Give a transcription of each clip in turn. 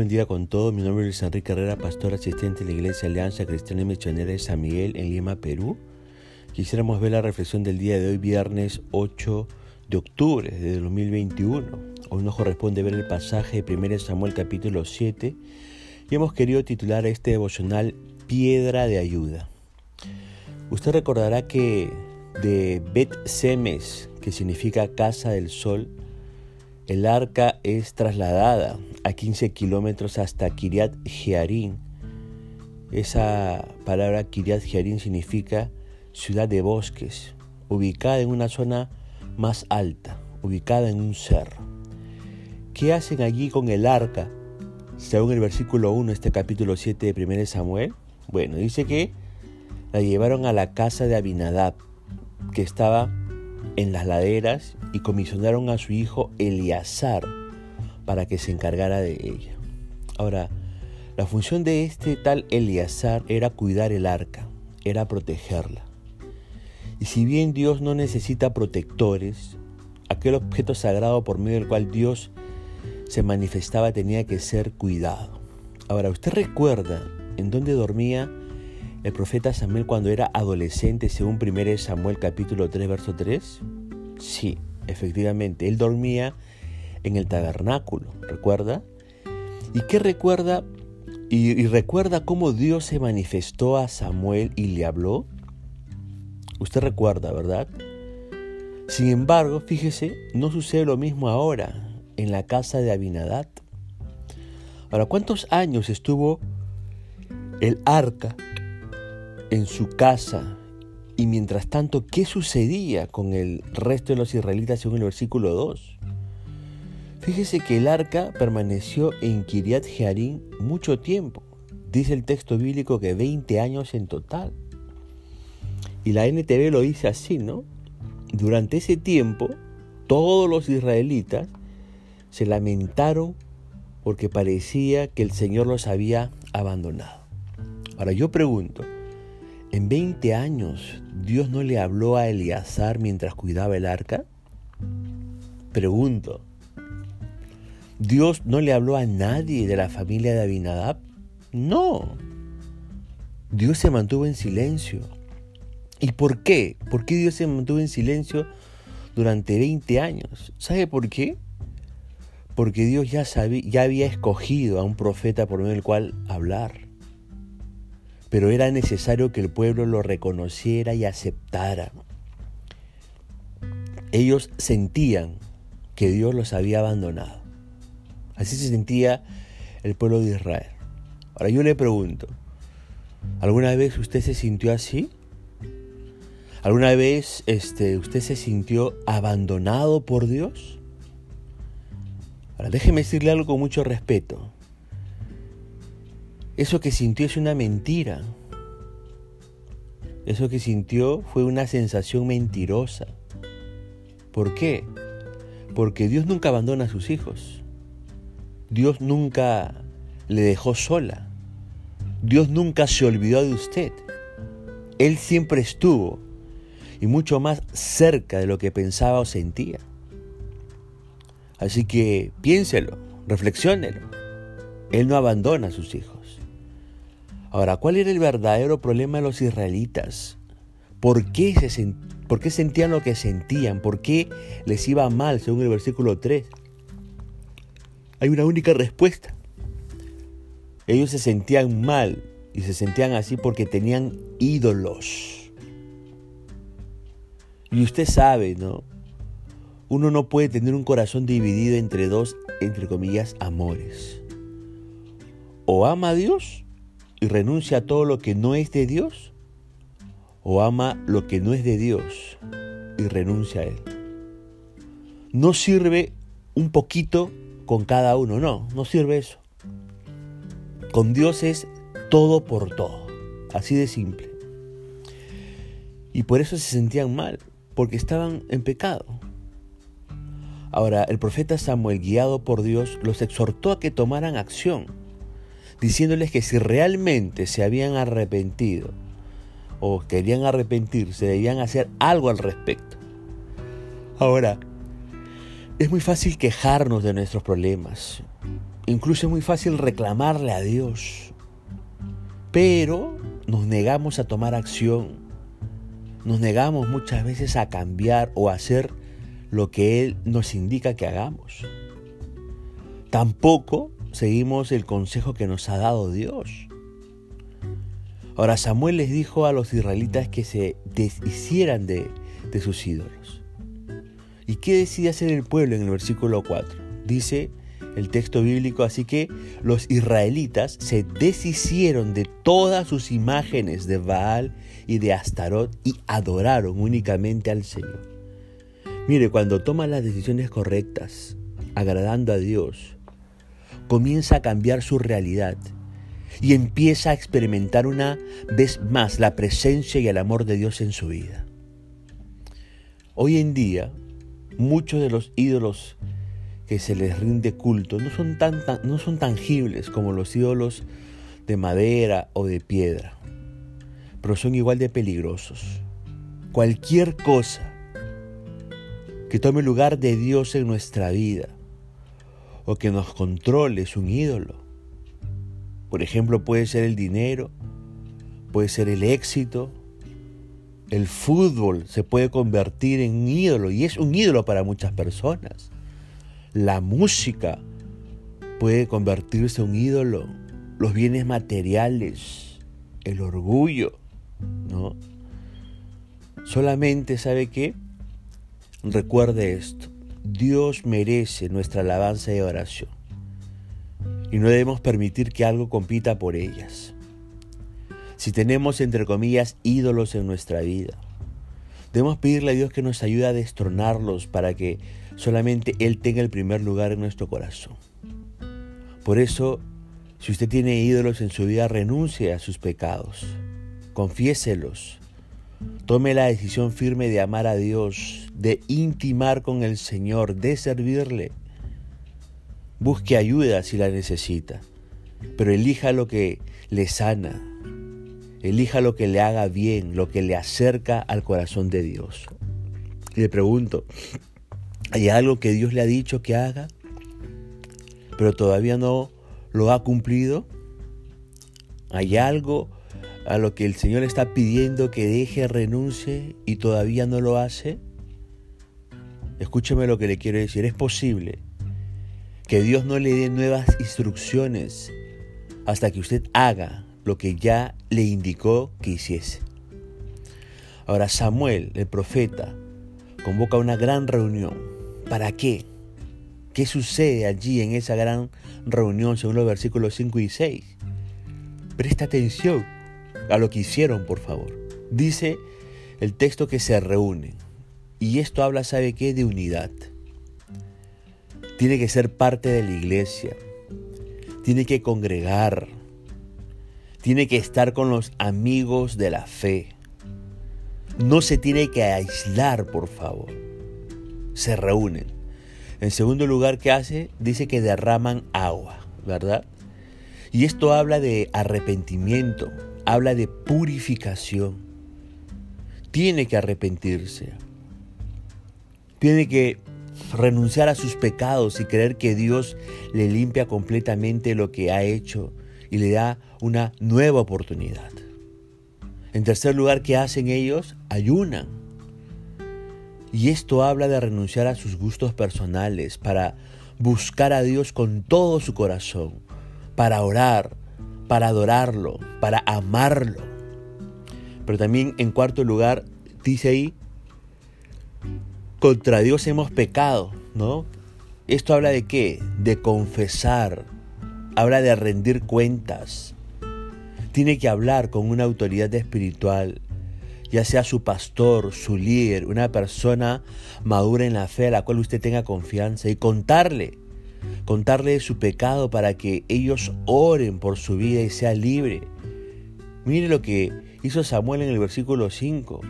buen día con todos. Mi nombre es Luis Enrique Herrera, pastor asistente de la Iglesia Alianza Cristiana y Misionera de San Miguel en Lima, Perú. Quisiéramos ver la reflexión del día de hoy, viernes 8 de octubre de 2021. Hoy nos corresponde ver el pasaje de 1 Samuel capítulo 7 y hemos querido titular este devocional Piedra de Ayuda. Usted recordará que de Bet Semes, que significa Casa del Sol, el arca es trasladada a 15 kilómetros hasta Kiryat Jearim. Esa palabra Kiryat Jearim significa ciudad de bosques, ubicada en una zona más alta, ubicada en un cerro. ¿Qué hacen allí con el arca? Según el versículo 1 de este capítulo 7 de 1 Samuel. Bueno, dice que la llevaron a la casa de Abinadab, que estaba en las laderas y comisionaron a su hijo Eleazar para que se encargara de ella. Ahora, la función de este tal Eleazar era cuidar el arca, era protegerla. Y si bien Dios no necesita protectores, aquel objeto sagrado por medio del cual Dios se manifestaba tenía que ser cuidado. Ahora, ¿usted recuerda en dónde dormía el profeta Samuel cuando era adolescente, según 1 Samuel capítulo 3, verso 3? Sí, efectivamente, él dormía en el tabernáculo, ¿recuerda? ¿Y qué recuerda? Y, y, recuerda cómo Dios se manifestó a Samuel y le habló. Usted recuerda, ¿verdad? Sin embargo, fíjese, no sucede lo mismo ahora en la casa de Abinadad. Ahora, ¿cuántos años estuvo el arca en su casa y mientras tanto, ¿qué sucedía con el resto de los israelitas según el versículo 2? Fíjese que el arca permaneció en Kiriat Jearim mucho tiempo. Dice el texto bíblico que 20 años en total. Y la NTV lo dice así, ¿no? Durante ese tiempo, todos los israelitas se lamentaron porque parecía que el Señor los había abandonado. Ahora yo pregunto, ¿En 20 años Dios no le habló a Eleazar mientras cuidaba el arca? Pregunto, ¿Dios no le habló a nadie de la familia de Abinadab? No. Dios se mantuvo en silencio. ¿Y por qué? ¿Por qué Dios se mantuvo en silencio durante 20 años? ¿Sabe por qué? Porque Dios ya, ya había escogido a un profeta por medio del cual hablar pero era necesario que el pueblo lo reconociera y aceptara. Ellos sentían que Dios los había abandonado. Así se sentía el pueblo de Israel. Ahora yo le pregunto, ¿alguna vez usted se sintió así? ¿Alguna vez este, usted se sintió abandonado por Dios? Ahora déjeme decirle algo con mucho respeto. Eso que sintió es una mentira. Eso que sintió fue una sensación mentirosa. ¿Por qué? Porque Dios nunca abandona a sus hijos. Dios nunca le dejó sola. Dios nunca se olvidó de usted. Él siempre estuvo y mucho más cerca de lo que pensaba o sentía. Así que piénselo, reflexiónelo. Él no abandona a sus hijos. Ahora, ¿cuál era el verdadero problema de los israelitas? ¿Por qué, se, ¿Por qué sentían lo que sentían? ¿Por qué les iba mal, según el versículo 3? Hay una única respuesta. Ellos se sentían mal y se sentían así porque tenían ídolos. Y usted sabe, ¿no? Uno no puede tener un corazón dividido entre dos, entre comillas, amores. O ama a Dios y renuncia a todo lo que no es de Dios? ¿O ama lo que no es de Dios y renuncia a Él? No sirve un poquito con cada uno, no, no sirve eso. Con Dios es todo por todo, así de simple. Y por eso se sentían mal, porque estaban en pecado. Ahora, el profeta Samuel, guiado por Dios, los exhortó a que tomaran acción diciéndoles que si realmente se habían arrepentido o querían arrepentirse, debían hacer algo al respecto. Ahora, es muy fácil quejarnos de nuestros problemas. incluso es muy fácil reclamarle a Dios, pero nos negamos a tomar acción, nos negamos muchas veces a cambiar o a hacer lo que Él nos indica que hagamos. Tampoco seguimos el consejo que nos ha dado Dios. Ahora Samuel les dijo a los israelitas que se deshicieran de, sus ídolos. ¿Y qué decide hacer el pueblo en el versículo 4? Dice el texto bíblico, así que los israelitas se deshicieron de todas sus imágenes de Baal y de Astarot y adoraron únicamente al Señor. Mire, cuando toma las decisiones correctas, agradando a Dios, comienza a cambiar su realidad y empieza a experimentar una vez más la presencia y el amor de Dios en su vida. Hoy en día, muchos de los ídolos que se les rinde culto no son, tan, no son tangibles como los ídolos de madera o de piedra, pero son igual de peligrosos. Cualquier cosa que tome lugar de Dios en nuestra vida o que nos controle es un ídolo. Por ejemplo, puede ser el dinero, puede ser el éxito, el fútbol se puede convertir en un ídolo y es un ídolo para muchas personas. La música puede convertirse en un ídolo, los bienes materiales, el orgullo, ¿no? Solamente sabe que recuerde esto, Dios merece nuestra alabanza y oración y no debemos permitir que algo compita por ellas. Si tenemos, entre comillas, ídolos en nuestra vida, debemos pedirle a Dios que nos ayude a destronarlos para que solamente Él tenga el primer lugar en nuestro corazón. Por eso, si usted tiene ídolos en su vida, renuncie a sus pecados, confiéselos, tome la decisión firme de amar a Dios, de intimar con el Señor, de servirle. Busque ayuda si la necesita, pero elija lo que le sana, elija lo que le haga bien, lo que le acerca al corazón de Dios. Le pregunto, hay algo que Dios le ha dicho que haga, pero todavía no lo ha cumplido. Hay algo a lo que el Señor está pidiendo que deje, renuncie y todavía no lo hace. Escúcheme lo que le quiero decir. Es posible que Dios no le dé nuevas instrucciones hasta que usted haga lo que ya le indicó que hiciese. Ahora Samuel, el profeta, convoca una gran reunión ¿Para qué? ¿Qué sucede allí en esa gran reunión según los versículos 5 y 6? Presta atención a lo que hicieron, por favor. Dice el texto que se reúnen. Y esto habla, ¿sabe qué? De unidad. Tiene que ser parte de la iglesia. Tiene que congregar. Tiene que estar con los amigos de la fe. No se tiene que aislar, por favor se reúnen. En segundo lugar, ¿qué hace? Dice que derraman agua, ¿verdad? Y esto habla de arrepentimiento, habla de purificación. Tiene que arrepentirse. Tiene que renunciar a sus pecados y creer que Dios le limpia completamente lo que ha hecho y le da una nueva oportunidad. En tercer lugar, ¿qué hacen ellos? Ayunan. Y esto habla de renunciar a sus gustos personales para buscar a Dios con todo su corazón, para orar, para adorarlo, para amarlo. Pero también en cuarto lugar dice ahí, contra Dios hemos pecado, ¿no? Esto habla de qué? De confesar, habla de rendir cuentas. Tiene que hablar con una autoridad espiritual ya sea su pastor, su líder, una persona madura en la fe a la cual usted tenga confianza y contarle, contarle su pecado para que ellos oren por su vida y sea libre. Mire lo que hizo Samuel en el versículo 5.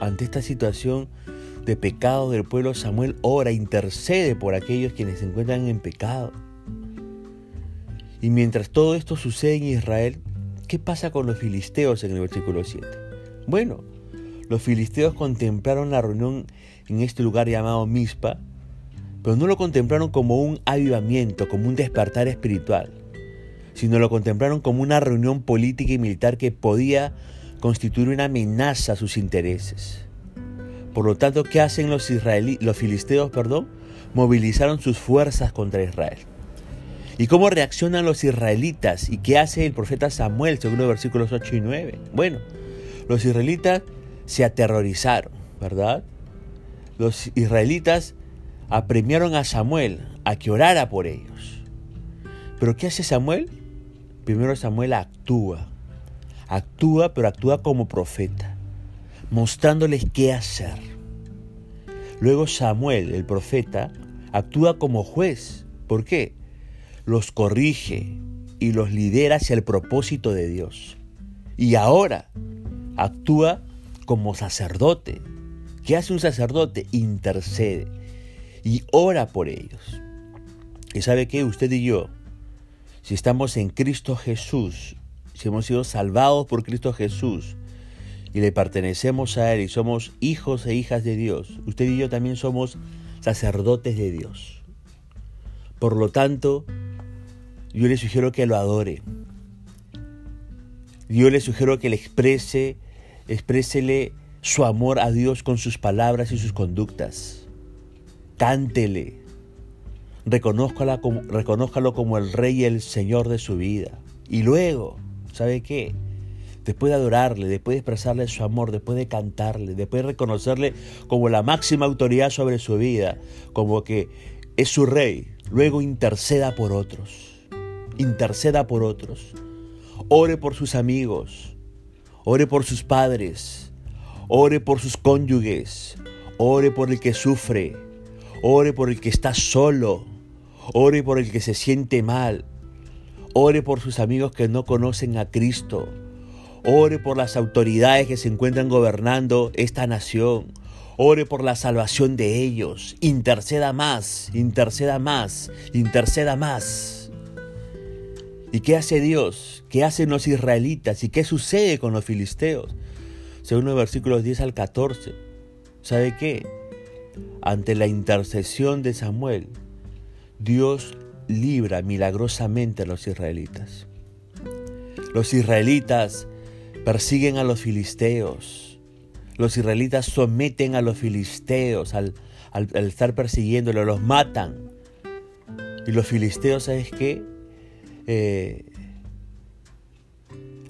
Ante esta situación de pecado del pueblo, Samuel ora, intercede por aquellos quienes se encuentran en pecado. Y mientras todo esto sucede en Israel, ¿qué pasa con los filisteos en el versículo 7? Bueno, los filisteos contemplaron la reunión en este lugar llamado Mispa, pero no lo contemplaron como un avivamiento, como un despertar espiritual, sino lo contemplaron como una reunión política y militar que podía constituir una amenaza a sus intereses. Por lo tanto, ¿qué hacen los, los filisteos? Perdón? Movilizaron sus fuerzas contra Israel. ¿Y cómo reaccionan los israelitas? ¿Y qué hace el profeta Samuel según los versículos 8 y 9? Bueno, los israelitas se aterrorizaron, ¿verdad? Los israelitas apremiaron a Samuel a que orara por ellos. Pero ¿qué hace Samuel? Primero Samuel actúa. Actúa, pero actúa como profeta, mostrándoles qué hacer. Luego Samuel, el profeta, actúa como juez. ¿Por qué? los corrige y los lidera hacia el propósito de Dios. Y ahora actúa como sacerdote. ¿Qué hace un sacerdote? Intercede y ora por ellos. ¿Y sabe qué? Usted y yo, si estamos en Cristo Jesús, si hemos sido salvados por Cristo Jesús y le pertenecemos a Él y somos hijos e hijas de Dios, usted y yo también somos sacerdotes de Dios. Por lo tanto, yo le sugiero que lo adore. Yo le sugiero que le exprese, exprésele su amor a Dios con sus palabras y sus conductas. Cántele. Reconózcalo como, como el Rey y el Señor de su vida. Y luego, ¿sabe qué? Después de adorarle, después de expresarle su amor, después de cantarle, después de reconocerle como la máxima autoridad sobre su vida, como que es su Rey, luego interceda por otros interceda por otros, ore por sus amigos, ore por sus padres, ore por sus cónyuges, ore por el que sufre, ore por el que está solo, ore por el que se siente mal, ore por sus amigos que no conocen a Cristo, ore por las autoridades que se encuentran gobernando esta nación, ore por la salvación de ellos, interceda más, interceda más, interceda más. ¿Y qué hace Dios? ¿Qué hacen los israelitas? ¿Y qué sucede con los filisteos? Según los versículos 10 al 14. ¿Sabe qué? Ante la intercesión de Samuel, Dios libra milagrosamente a los israelitas. Los israelitas persiguen a los filisteos. Los israelitas someten a los filisteos al, estar persiguiéndolos, los matan. Y los filisteos, ¿sabes qué? Eh,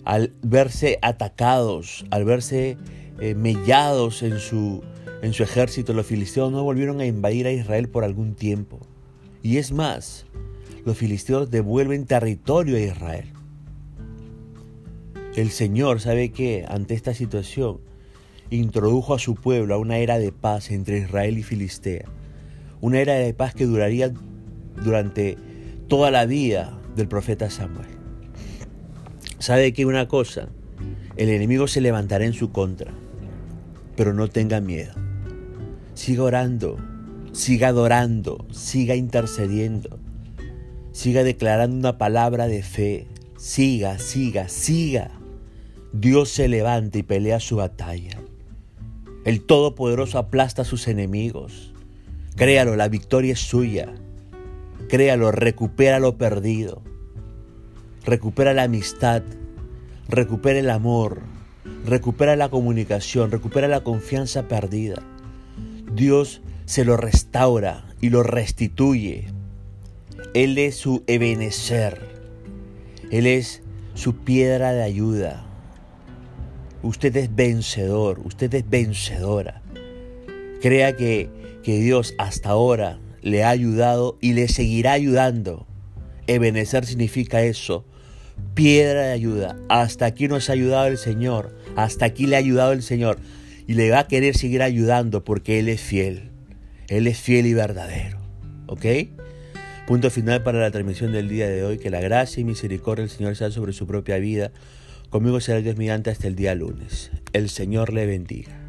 al verse atacados, al verse eh, mellados en su, en su ejército, los filisteos no volvieron a invadir a Israel por algún tiempo. Y es más, los filisteos devuelven territorio a Israel. El Señor sabe que ante esta situación introdujo a su pueblo a una era de paz entre Israel y Filistea. Una era de paz que duraría durante toda la vida del profeta Samuel. ¿Sabe que una cosa? El enemigo se levantará en su contra, pero no tenga miedo. Siga orando, siga adorando, siga intercediendo, siga declarando una palabra de fe, siga, siga, siga. Dios se levanta y pelea su batalla. El Todopoderoso aplasta a sus enemigos. Créalo, la victoria es suya. Créalo, recupera lo perdido. Recupera la amistad, recupera el amor, recupera la comunicación, recupera la confianza perdida. Dios se lo restaura y lo restituye. Él es su ebenecer. Él es su piedra de ayuda. Usted es vencedor, usted es vencedora. Crea que, que Dios hasta ahora le ha ayudado y le seguirá ayudando. Ebenecer significa eso, piedra de ayuda. Hasta aquí nos ha ayudado el Señor, hasta aquí le ha ayudado el Señor y le va a querer seguir ayudando porque Él es fiel. Él es fiel y verdadero. ¿Ok? Punto final para la transmisión del día de hoy. Que la gracia y misericordia del Señor sea sobre su propia vida. Conmigo será Dios mediante hasta el día lunes. El Señor le bendiga.